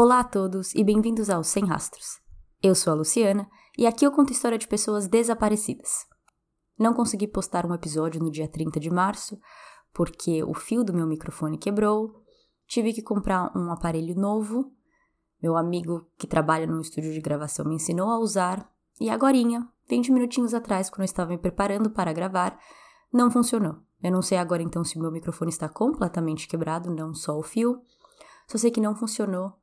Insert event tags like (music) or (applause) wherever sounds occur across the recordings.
Olá a todos e bem-vindos ao Sem Rastros. Eu sou a Luciana e aqui eu conto história de pessoas desaparecidas. Não consegui postar um episódio no dia 30 de março porque o fio do meu microfone quebrou, tive que comprar um aparelho novo. Meu amigo que trabalha no estúdio de gravação me ensinou a usar e agorinha, 20 minutinhos atrás, quando eu estava me preparando para gravar, não funcionou. Eu não sei agora então se o meu microfone está completamente quebrado, não só o fio. Só sei que não funcionou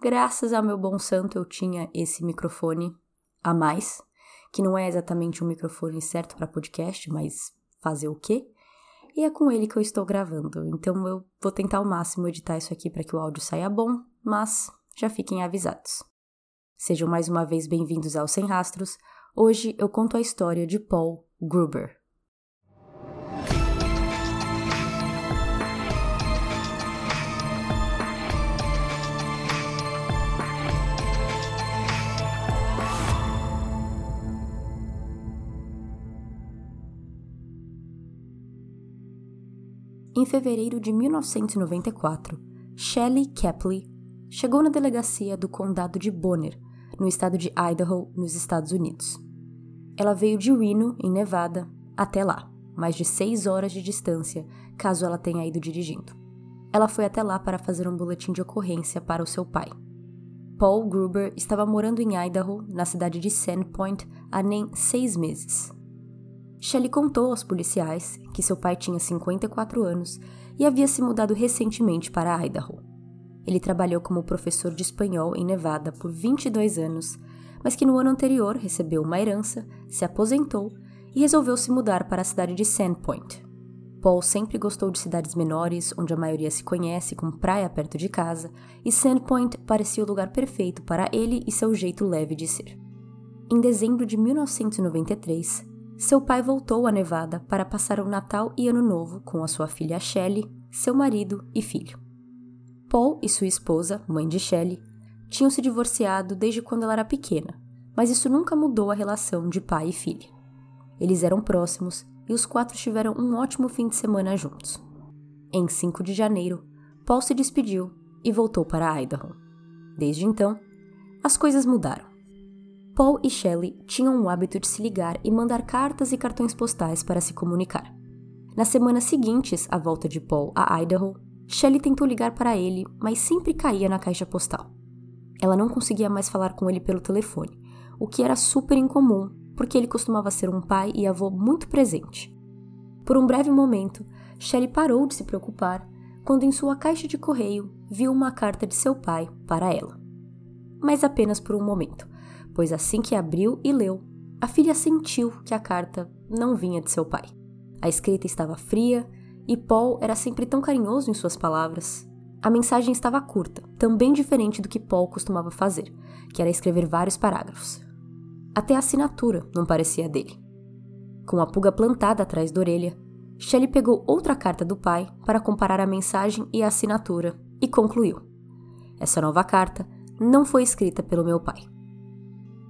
graças ao meu bom santo, eu tinha esse microfone a mais, que não é exatamente um microfone certo para podcast, mas fazer o quê? E é com ele que eu estou gravando. Então eu vou tentar ao máximo editar isso aqui para que o áudio saia bom, mas já fiquem avisados. Sejam mais uma vez bem-vindos ao Sem Rastros. Hoje eu conto a história de Paul Gruber. Em fevereiro de 1994, Shelley Kepley chegou na delegacia do condado de Bonner, no estado de Idaho, nos Estados Unidos. Ela veio de Reno, em Nevada, até lá, mais de seis horas de distância, caso ela tenha ido dirigindo. Ela foi até lá para fazer um boletim de ocorrência para o seu pai. Paul Gruber estava morando em Idaho, na cidade de Sandpoint, há nem seis meses. Shelley contou aos policiais que seu pai tinha 54 anos e havia se mudado recentemente para Idaho. Ele trabalhou como professor de espanhol em Nevada por 22 anos, mas que no ano anterior recebeu uma herança, se aposentou e resolveu se mudar para a cidade de Sandpoint. Paul sempre gostou de cidades menores, onde a maioria se conhece, com praia perto de casa, e Sandpoint parecia o lugar perfeito para ele e seu jeito leve de ser. Em dezembro de 1993, seu pai voltou a Nevada para passar o Natal e Ano Novo com a sua filha Shelley, seu marido e filho. Paul e sua esposa, mãe de Shelley, tinham se divorciado desde quando ela era pequena, mas isso nunca mudou a relação de pai e filha. Eles eram próximos e os quatro tiveram um ótimo fim de semana juntos. Em 5 de janeiro, Paul se despediu e voltou para Idaho. Desde então, as coisas mudaram. Paul e Shelley tinham o hábito de se ligar e mandar cartas e cartões postais para se comunicar. Nas semanas seguintes à volta de Paul a Idaho, Shelley tentou ligar para ele, mas sempre caía na caixa postal. Ela não conseguia mais falar com ele pelo telefone, o que era super incomum, porque ele costumava ser um pai e avô muito presente. Por um breve momento, Shelley parou de se preocupar quando em sua caixa de correio viu uma carta de seu pai para ela. Mas apenas por um momento, pois assim que abriu e leu, a filha sentiu que a carta não vinha de seu pai. A escrita estava fria e Paul era sempre tão carinhoso em suas palavras. A mensagem estava curta, também diferente do que Paul costumava fazer, que era escrever vários parágrafos. Até a assinatura não parecia dele. Com a pulga plantada atrás da orelha, Shelley pegou outra carta do pai para comparar a mensagem e a assinatura e concluiu: Essa nova carta não foi escrita pelo meu pai.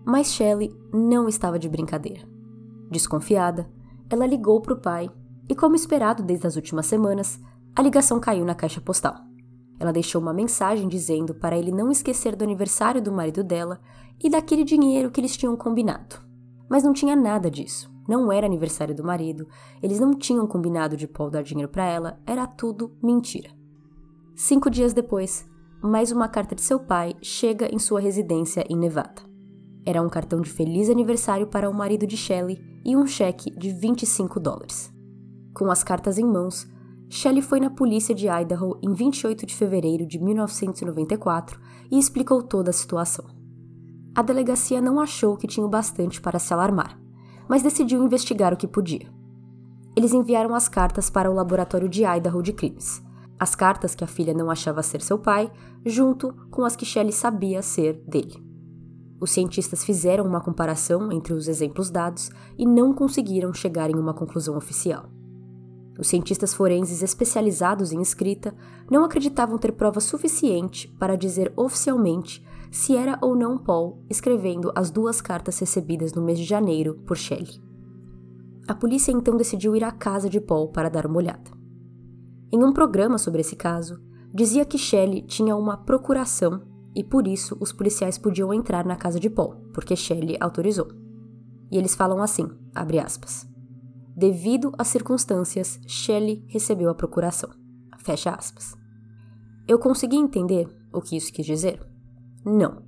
Mas Shelley não estava de brincadeira. Desconfiada, ela ligou para o pai e, como esperado desde as últimas semanas, a ligação caiu na caixa postal. Ela deixou uma mensagem dizendo para ele não esquecer do aniversário do marido dela e daquele dinheiro que eles tinham combinado. Mas não tinha nada disso. Não era aniversário do marido, eles não tinham combinado de Paul dar dinheiro para ela, era tudo mentira. Cinco dias depois, mais uma carta de seu pai chega em sua residência em Nevada. Era um cartão de feliz aniversário para o marido de Shelley e um cheque de 25 dólares. Com as cartas em mãos, Shelley foi na polícia de Idaho em 28 de fevereiro de 1994 e explicou toda a situação. A delegacia não achou que tinha o bastante para se alarmar, mas decidiu investigar o que podia. Eles enviaram as cartas para o laboratório de Idaho de crimes. As cartas que a filha não achava ser seu pai, junto com as que Shelley sabia ser dele. Os cientistas fizeram uma comparação entre os exemplos dados e não conseguiram chegar em uma conclusão oficial. Os cientistas forenses especializados em escrita não acreditavam ter prova suficiente para dizer oficialmente se era ou não Paul escrevendo as duas cartas recebidas no mês de janeiro por Shelley. A polícia então decidiu ir à casa de Paul para dar uma olhada. Em um programa sobre esse caso, dizia que Shelley tinha uma procuração e por isso os policiais podiam entrar na casa de Paul, porque Shelley autorizou. E eles falam assim, abre aspas. Devido às circunstâncias, Shelley recebeu a procuração. Fecha aspas. Eu consegui entender o que isso quis dizer? Não.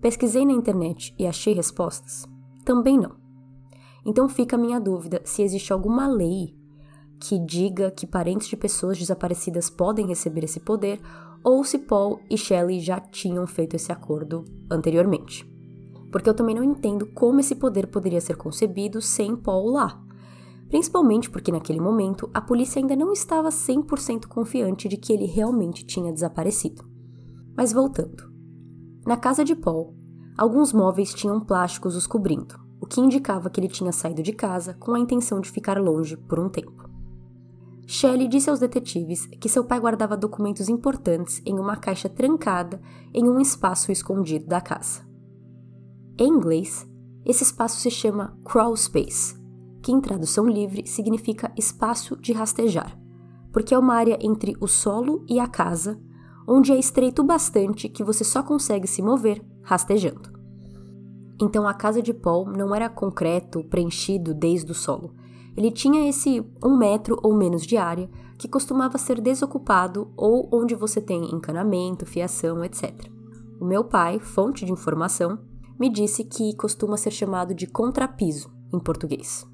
Pesquisei na internet e achei respostas? Também não. Então fica a minha dúvida se existe alguma lei que diga que parentes de pessoas desaparecidas podem receber esse poder ou se Paul e Shelley já tinham feito esse acordo anteriormente. Porque eu também não entendo como esse poder poderia ser concebido sem Paul lá. Principalmente porque naquele momento a polícia ainda não estava 100% confiante de que ele realmente tinha desaparecido. Mas voltando. Na casa de Paul, alguns móveis tinham plásticos os cobrindo, o que indicava que ele tinha saído de casa com a intenção de ficar longe por um tempo. Shelley disse aos detetives que seu pai guardava documentos importantes em uma caixa trancada em um espaço escondido da casa. Em inglês, esse espaço se chama crawl space, que em tradução livre significa espaço de rastejar, porque é uma área entre o solo e a casa, onde é estreito bastante que você só consegue se mover rastejando. Então a casa de Paul não era concreto preenchido desde o solo. Ele tinha esse um metro ou menos de área que costumava ser desocupado ou onde você tem encanamento, fiação, etc. O meu pai, fonte de informação, me disse que costuma ser chamado de contrapiso em português.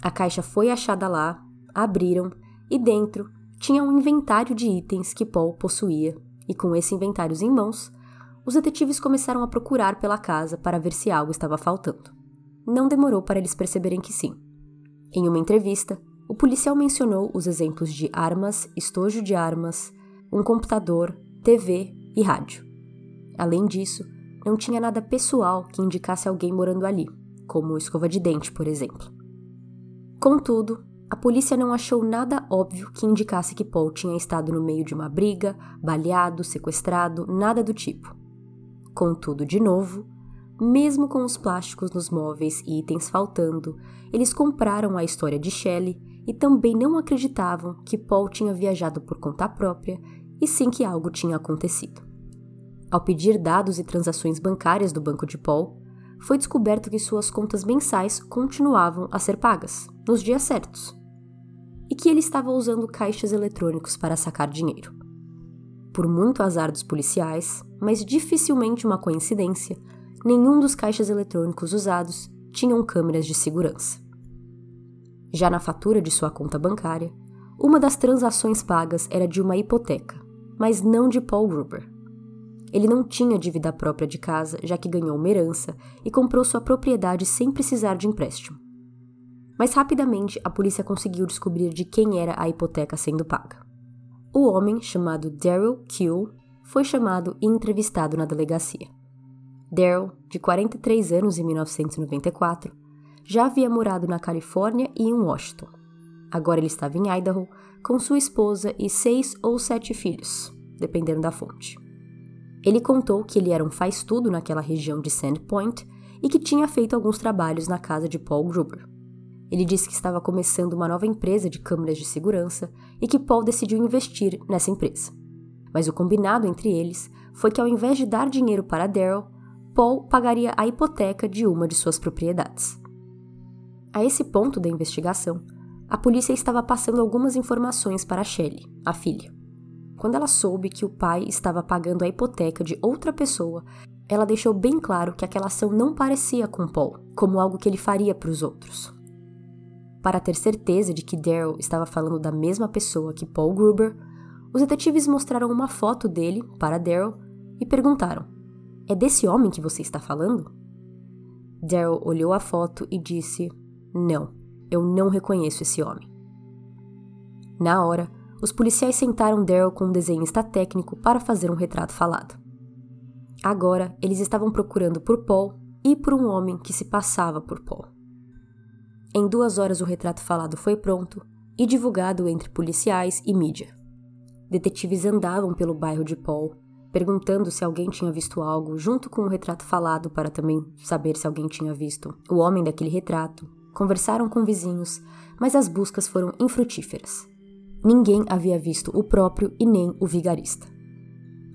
A caixa foi achada lá, abriram e dentro tinha um inventário de itens que Paul possuía, e com esse inventário em mãos, os detetives começaram a procurar pela casa para ver se algo estava faltando. Não demorou para eles perceberem que sim. Em uma entrevista, o policial mencionou os exemplos de armas, estojo de armas, um computador, TV e rádio. Além disso, não tinha nada pessoal que indicasse alguém morando ali, como escova de dente, por exemplo. Contudo, a polícia não achou nada óbvio que indicasse que Paul tinha estado no meio de uma briga, baleado, sequestrado, nada do tipo. Contudo, de novo, mesmo com os plásticos nos móveis e itens faltando, eles compraram a história de Shelley e também não acreditavam que Paul tinha viajado por conta própria e sim que algo tinha acontecido. Ao pedir dados e transações bancárias do banco de Paul, foi descoberto que suas contas mensais continuavam a ser pagas, nos dias certos e que ele estava usando caixas eletrônicos para sacar dinheiro. Por muito azar dos policiais, mas dificilmente uma coincidência, nenhum dos caixas eletrônicos usados tinham câmeras de segurança. Já na fatura de sua conta bancária, uma das transações pagas era de uma hipoteca, mas não de Paul Gruber. Ele não tinha dívida própria de casa, já que ganhou uma herança e comprou sua propriedade sem precisar de empréstimo mas rapidamente a polícia conseguiu descobrir de quem era a hipoteca sendo paga. O homem, chamado Daryl Kill, foi chamado e entrevistado na delegacia. Daryl, de 43 anos em 1994, já havia morado na Califórnia e em Washington. Agora ele estava em Idaho com sua esposa e seis ou sete filhos, dependendo da fonte. Ele contou que ele era um faz-tudo naquela região de Sandpoint e que tinha feito alguns trabalhos na casa de Paul Gruber. Ele disse que estava começando uma nova empresa de câmeras de segurança e que Paul decidiu investir nessa empresa. Mas o combinado entre eles foi que, ao invés de dar dinheiro para Daryl, Paul pagaria a hipoteca de uma de suas propriedades. A esse ponto da investigação, a polícia estava passando algumas informações para Shelley, a filha. Quando ela soube que o pai estava pagando a hipoteca de outra pessoa, ela deixou bem claro que aquela ação não parecia com Paul, como algo que ele faria para os outros. Para ter certeza de que Daryl estava falando da mesma pessoa que Paul Gruber, os detetives mostraram uma foto dele para Daryl e perguntaram: É desse homem que você está falando? Daryl olhou a foto e disse: Não, eu não reconheço esse homem. Na hora, os policiais sentaram Daryl com um desenhista técnico para fazer um retrato falado. Agora, eles estavam procurando por Paul e por um homem que se passava por Paul. Em duas horas, o retrato falado foi pronto e divulgado entre policiais e mídia. Detetives andavam pelo bairro de Paul, perguntando se alguém tinha visto algo, junto com o retrato falado para também saber se alguém tinha visto o homem daquele retrato. Conversaram com vizinhos, mas as buscas foram infrutíferas. Ninguém havia visto o próprio e nem o vigarista.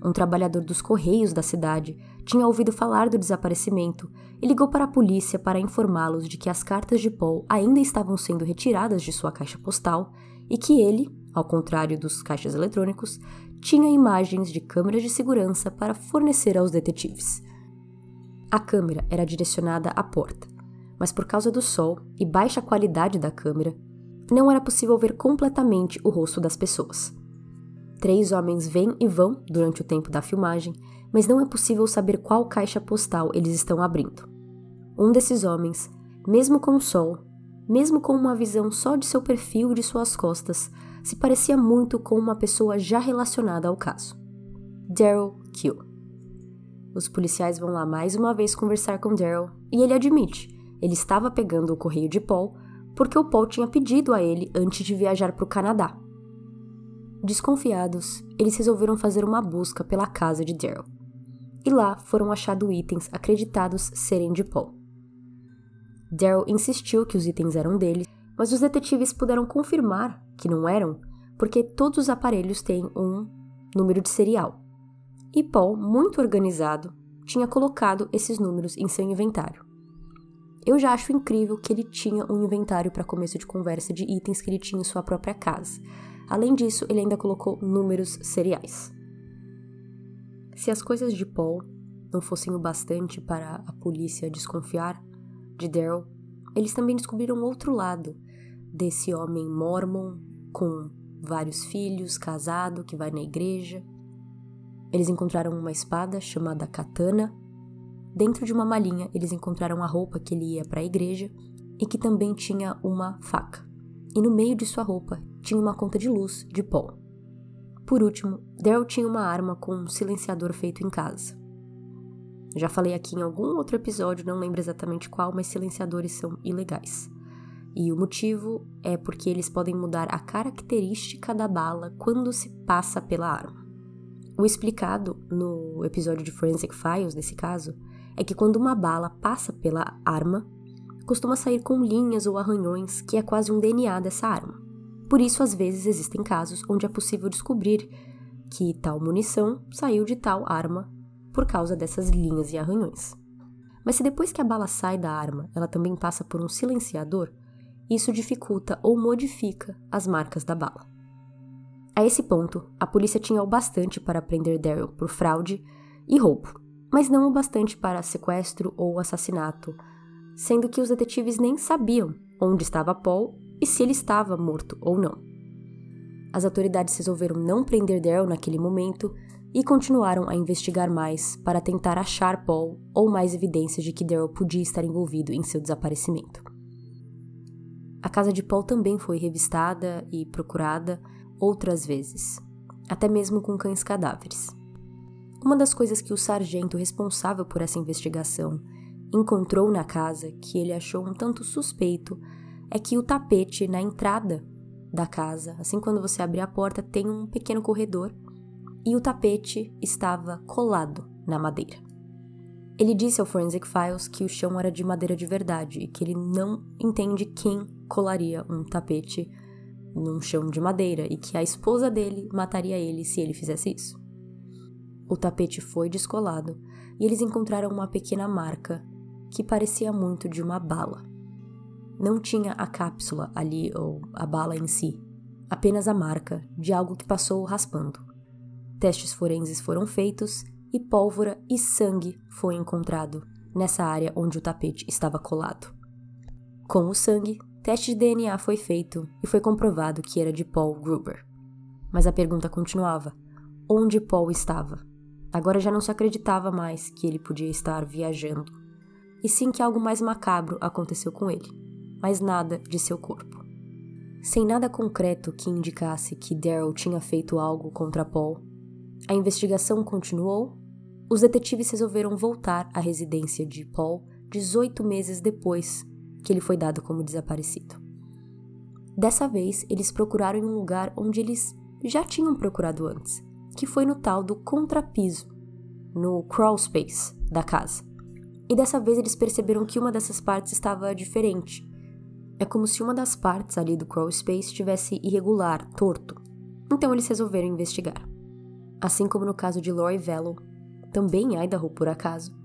um trabalhador dos correios da cidade, tinha ouvido falar do desaparecimento e ligou para a polícia para informá-los de que as cartas de Paul ainda estavam sendo retiradas de sua caixa postal e que ele, ao contrário dos caixas eletrônicos, tinha imagens de câmeras de segurança para fornecer aos detetives. A câmera era direcionada à porta, mas por causa do sol e baixa qualidade da câmera, não era possível ver completamente o rosto das pessoas. Três homens vêm e vão durante o tempo da filmagem, mas não é possível saber qual caixa postal eles estão abrindo. Um desses homens, mesmo com o sol, mesmo com uma visão só de seu perfil e de suas costas, se parecia muito com uma pessoa já relacionada ao caso. Daryl Kill. Os policiais vão lá mais uma vez conversar com Daryl e ele admite, ele estava pegando o correio de Paul porque o Paul tinha pedido a ele antes de viajar para o Canadá. Desconfiados, eles resolveram fazer uma busca pela casa de Daryl. E lá foram achados itens acreditados serem de Paul. Daryl insistiu que os itens eram dele, mas os detetives puderam confirmar que não eram, porque todos os aparelhos têm um número de serial. E Paul, muito organizado, tinha colocado esses números em seu inventário. Eu já acho incrível que ele tinha um inventário para começo de conversa de itens que ele tinha em sua própria casa, Além disso, ele ainda colocou números seriais. Se as coisas de Paul não fossem o bastante para a polícia desconfiar de Daryl, eles também descobriram outro lado desse homem mormon com vários filhos, casado, que vai na igreja. Eles encontraram uma espada chamada katana. Dentro de uma malinha, eles encontraram a roupa que ele ia para a igreja e que também tinha uma faca. E no meio de sua roupa tinha uma conta de luz de Paul. Por último, Daryl tinha uma arma com um silenciador feito em casa. Já falei aqui em algum outro episódio, não lembro exatamente qual, mas silenciadores são ilegais. E o motivo é porque eles podem mudar a característica da bala quando se passa pela arma. O explicado no episódio de Forensic Files, nesse caso, é que quando uma bala passa pela arma, costuma sair com linhas ou arranhões, que é quase um DNA dessa arma. Por isso, às vezes, existem casos onde é possível descobrir que tal munição saiu de tal arma por causa dessas linhas e arranhões. Mas se depois que a bala sai da arma, ela também passa por um silenciador, isso dificulta ou modifica as marcas da bala. A esse ponto, a polícia tinha o bastante para prender Daryl por fraude e roubo, mas não o bastante para sequestro ou assassinato, sendo que os detetives nem sabiam onde estava Paul e se ele estava morto ou não. As autoridades resolveram não prender Daryl naquele momento e continuaram a investigar mais para tentar achar Paul ou mais evidências de que Daryl podia estar envolvido em seu desaparecimento. A casa de Paul também foi revistada e procurada outras vezes, até mesmo com cães cadáveres. Uma das coisas que o sargento responsável por essa investigação encontrou na casa que ele achou um tanto suspeito é que o tapete na entrada da casa, assim quando você abrir a porta, tem um pequeno corredor e o tapete estava colado na madeira. Ele disse ao Forensic Files que o chão era de madeira de verdade e que ele não entende quem colaria um tapete num chão de madeira e que a esposa dele mataria ele se ele fizesse isso. O tapete foi descolado e eles encontraram uma pequena marca que parecia muito de uma bala. Não tinha a cápsula ali ou a bala em si, apenas a marca de algo que passou raspando. Testes forenses foram feitos e pólvora e sangue foi encontrado nessa área onde o tapete estava colado. Com o sangue, teste de DNA foi feito e foi comprovado que era de Paul Gruber. Mas a pergunta continuava: onde Paul estava? Agora já não se acreditava mais que ele podia estar viajando, e sim que algo mais macabro aconteceu com ele mas nada de seu corpo. Sem nada concreto que indicasse que Daryl tinha feito algo contra Paul, a investigação continuou. Os detetives resolveram voltar à residência de Paul 18 meses depois que ele foi dado como desaparecido. Dessa vez, eles procuraram em um lugar onde eles já tinham procurado antes, que foi no tal do contrapiso, no crawl space da casa. E dessa vez eles perceberam que uma dessas partes estava diferente, é como se uma das partes ali do crawl space estivesse irregular, torto. Então eles resolveram investigar. Assim como no caso de Lori Vello, também Idaho por acaso,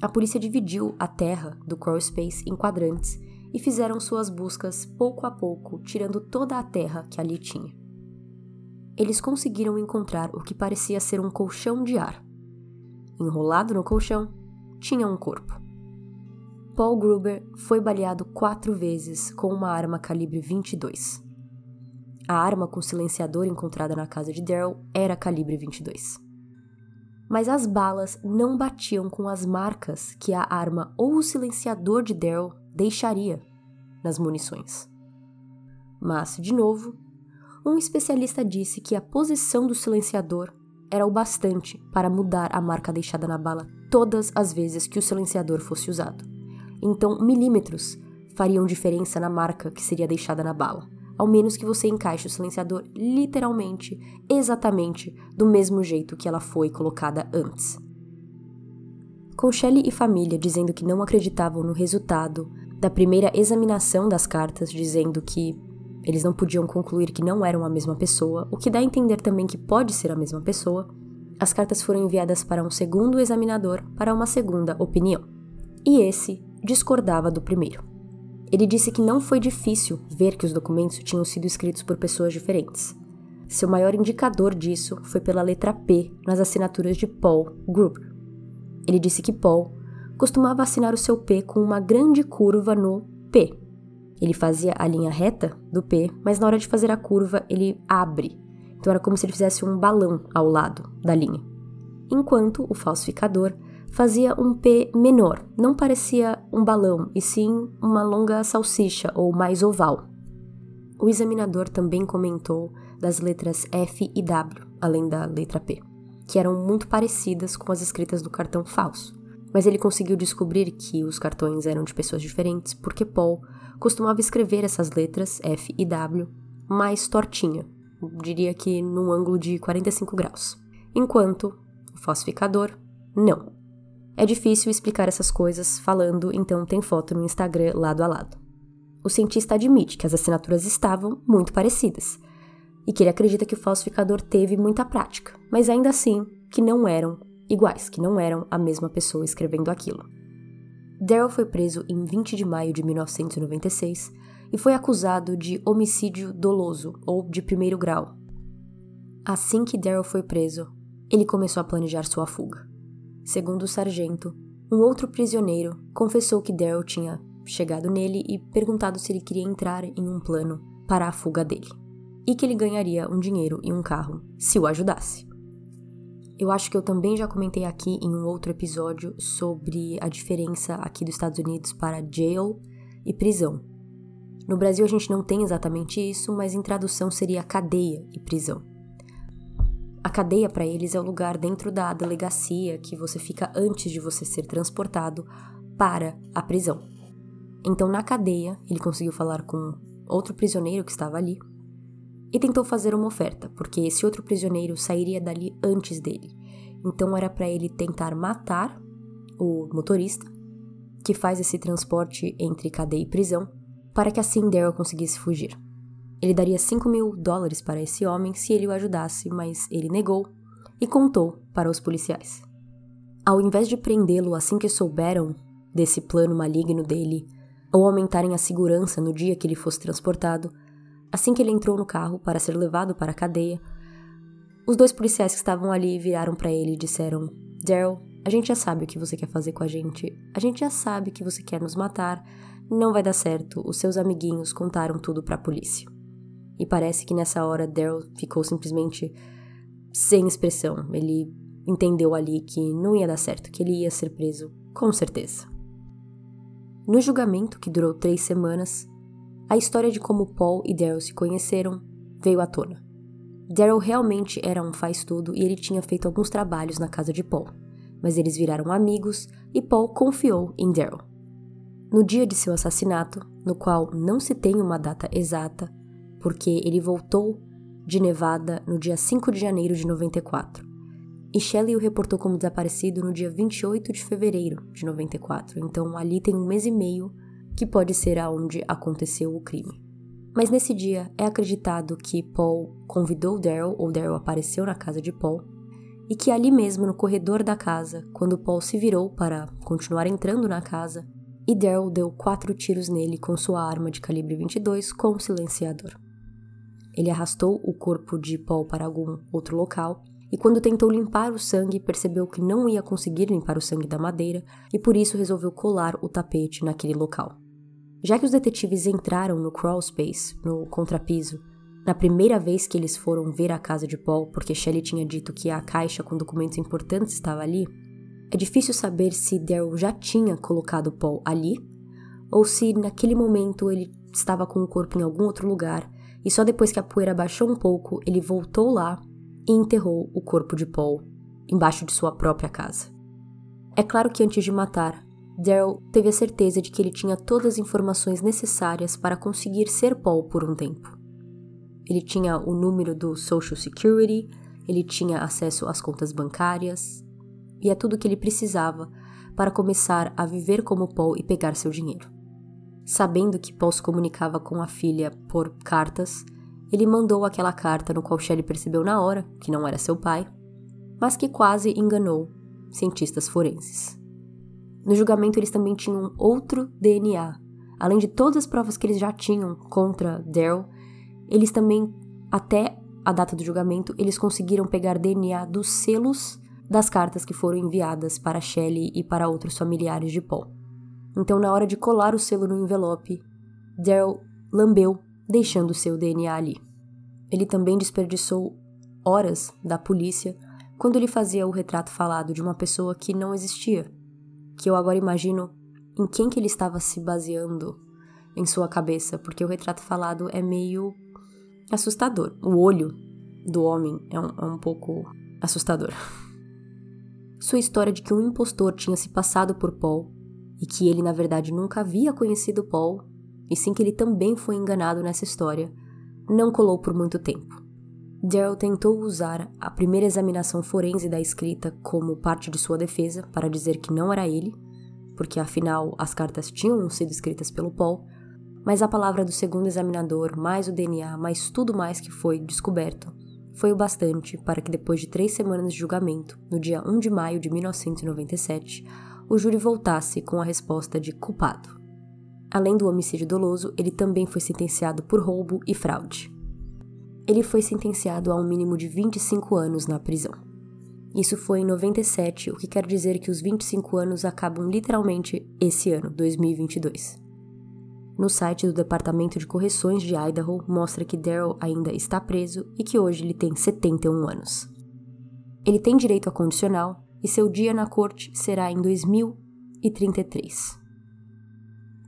a polícia dividiu a terra do crawl space em quadrantes e fizeram suas buscas pouco a pouco, tirando toda a terra que ali tinha. Eles conseguiram encontrar o que parecia ser um colchão de ar. Enrolado no colchão, tinha um corpo. Paul Gruber foi baleado quatro vezes com uma arma calibre 22. A arma com silenciador encontrada na casa de Daryl era calibre 22. Mas as balas não batiam com as marcas que a arma ou o silenciador de Daryl deixaria nas munições. Mas, de novo, um especialista disse que a posição do silenciador era o bastante para mudar a marca deixada na bala todas as vezes que o silenciador fosse usado. Então, milímetros fariam diferença na marca que seria deixada na bala, ao menos que você encaixe o silenciador literalmente, exatamente do mesmo jeito que ela foi colocada antes. Com Shelley e família dizendo que não acreditavam no resultado da primeira examinação das cartas, dizendo que eles não podiam concluir que não eram a mesma pessoa, o que dá a entender também que pode ser a mesma pessoa, as cartas foram enviadas para um segundo examinador para uma segunda opinião. E esse discordava do primeiro. Ele disse que não foi difícil ver que os documentos tinham sido escritos por pessoas diferentes. Seu maior indicador disso foi pela letra P nas assinaturas de Paul Gruber. Ele disse que Paul costumava assinar o seu P com uma grande curva no P. Ele fazia a linha reta do P, mas na hora de fazer a curva ele abre. Então era como se ele fizesse um balão ao lado da linha. Enquanto o falsificador fazia um P menor, não parecia um balão, e sim uma longa salsicha ou mais oval. O examinador também comentou das letras F e W, além da letra P, que eram muito parecidas com as escritas do cartão falso mas ele conseguiu descobrir que os cartões eram de pessoas diferentes porque Paul costumava escrever essas letras F e W mais tortinha, diria que num ângulo de 45 graus, enquanto o falsificador não. É difícil explicar essas coisas falando, então tem foto no Instagram lado a lado. O cientista admite que as assinaturas estavam muito parecidas e que ele acredita que o falsificador teve muita prática, mas ainda assim que não eram iguais, que não eram a mesma pessoa escrevendo aquilo. Daryl foi preso em 20 de maio de 1996 e foi acusado de homicídio doloso ou de primeiro grau. Assim que Daryl foi preso, ele começou a planejar sua fuga. Segundo o sargento, um outro prisioneiro confessou que Daryl tinha chegado nele e perguntado se ele queria entrar em um plano para a fuga dele, e que ele ganharia um dinheiro e um carro se o ajudasse. Eu acho que eu também já comentei aqui em um outro episódio sobre a diferença aqui dos Estados Unidos para jail e prisão. No Brasil a gente não tem exatamente isso, mas em tradução seria cadeia e prisão. A cadeia para eles é o lugar dentro da delegacia que você fica antes de você ser transportado para a prisão. Então, na cadeia, ele conseguiu falar com outro prisioneiro que estava ali e tentou fazer uma oferta, porque esse outro prisioneiro sairia dali antes dele. Então era para ele tentar matar o motorista, que faz esse transporte entre cadeia e prisão, para que assim Daryl conseguisse fugir. Ele daria 5 mil dólares para esse homem se ele o ajudasse, mas ele negou e contou para os policiais. Ao invés de prendê-lo assim que souberam desse plano maligno dele, ou aumentarem a segurança no dia que ele fosse transportado, Assim que ele entrou no carro para ser levado para a cadeia, os dois policiais que estavam ali viraram para ele e disseram: Daryl, a gente já sabe o que você quer fazer com a gente. A gente já sabe que você quer nos matar. Não vai dar certo. Os seus amiguinhos contaram tudo para a polícia. E parece que nessa hora Daryl ficou simplesmente sem expressão. Ele entendeu ali que não ia dar certo, que ele ia ser preso, com certeza. No julgamento, que durou três semanas, a história de como Paul e Daryl se conheceram veio à tona. Daryl realmente era um faz-tudo e ele tinha feito alguns trabalhos na casa de Paul, mas eles viraram amigos e Paul confiou em Daryl. No dia de seu assassinato, no qual não se tem uma data exata, porque ele voltou de Nevada no dia 5 de janeiro de 94, e Shelley o reportou como desaparecido no dia 28 de fevereiro de 94, então ali tem um mês e meio que pode ser aonde aconteceu o crime. Mas nesse dia é acreditado que Paul convidou Daryl, ou Daryl apareceu na casa de Paul, e que ali mesmo no corredor da casa, quando Paul se virou para continuar entrando na casa, e Daryl deu quatro tiros nele com sua arma de calibre 22 com silenciador. Ele arrastou o corpo de Paul para algum outro local e, quando tentou limpar o sangue, percebeu que não ia conseguir limpar o sangue da madeira e por isso resolveu colar o tapete naquele local. Já que os detetives entraram no crawl space, no contrapiso, na primeira vez que eles foram ver a casa de Paul, porque Shelley tinha dito que a caixa com documentos importantes estava ali, é difícil saber se Daryl já tinha colocado Paul ali ou se naquele momento ele estava com o corpo em algum outro lugar e só depois que a poeira baixou um pouco ele voltou lá e enterrou o corpo de Paul embaixo de sua própria casa. É claro que antes de matar, Daryl teve a certeza de que ele tinha todas as informações necessárias para conseguir ser Paul por um tempo. Ele tinha o número do Social Security, ele tinha acesso às contas bancárias, e é tudo o que ele precisava para começar a viver como Paul e pegar seu dinheiro. Sabendo que Paul se comunicava com a filha por cartas, ele mandou aquela carta no qual Shelley percebeu na hora que não era seu pai, mas que quase enganou cientistas forenses. No julgamento, eles também tinham outro DNA. Além de todas as provas que eles já tinham contra Daryl, eles também, até a data do julgamento, eles conseguiram pegar DNA dos selos das cartas que foram enviadas para Shelley e para outros familiares de Paul. Então, na hora de colar o selo no envelope, Daryl lambeu, deixando seu DNA ali. Ele também desperdiçou horas da polícia quando ele fazia o retrato falado de uma pessoa que não existia, que eu agora imagino em quem que ele estava se baseando em sua cabeça, porque o retrato falado é meio assustador. O olho do homem é um, é um pouco assustador. (laughs) Sua história de que um impostor tinha se passado por Paul e que ele na verdade nunca havia conhecido Paul, e sim que ele também foi enganado nessa história, não colou por muito tempo. Daryl tentou usar a primeira examinação forense da escrita como parte de sua defesa para dizer que não era ele, porque afinal as cartas tinham sido escritas pelo Paul, mas a palavra do segundo examinador, mais o DNA, mais tudo mais que foi descoberto, foi o bastante para que depois de três semanas de julgamento, no dia 1 de maio de 1997, o júri voltasse com a resposta de culpado. Além do homicídio doloso, ele também foi sentenciado por roubo e fraude. Ele foi sentenciado a um mínimo de 25 anos na prisão. Isso foi em 97, o que quer dizer que os 25 anos acabam literalmente esse ano, 2022. No site do Departamento de Correções de Idaho mostra que Daryl ainda está preso e que hoje ele tem 71 anos. Ele tem direito a condicional e seu dia na corte será em 2033.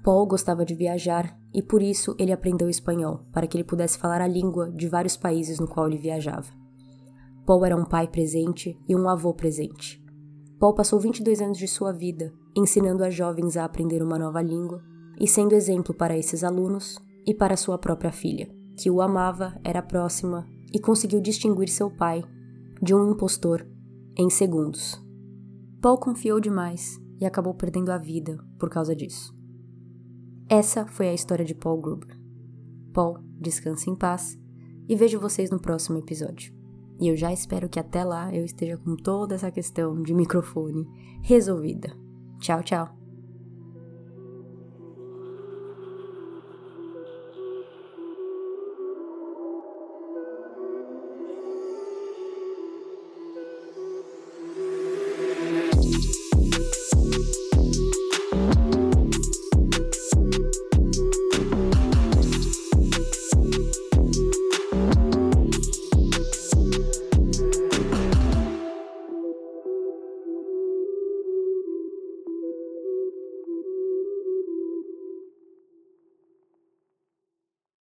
Paul gostava de viajar e por isso ele aprendeu espanhol, para que ele pudesse falar a língua de vários países no qual ele viajava. Paul era um pai presente e um avô presente. Paul passou 22 anos de sua vida ensinando a jovens a aprender uma nova língua e sendo exemplo para esses alunos e para sua própria filha, que o amava, era próxima e conseguiu distinguir seu pai de um impostor em segundos. Paul confiou demais e acabou perdendo a vida por causa disso. Essa foi a história de Paul Gruber. Paul, descanse em paz e vejo vocês no próximo episódio. E eu já espero que até lá eu esteja com toda essa questão de microfone resolvida. Tchau, tchau!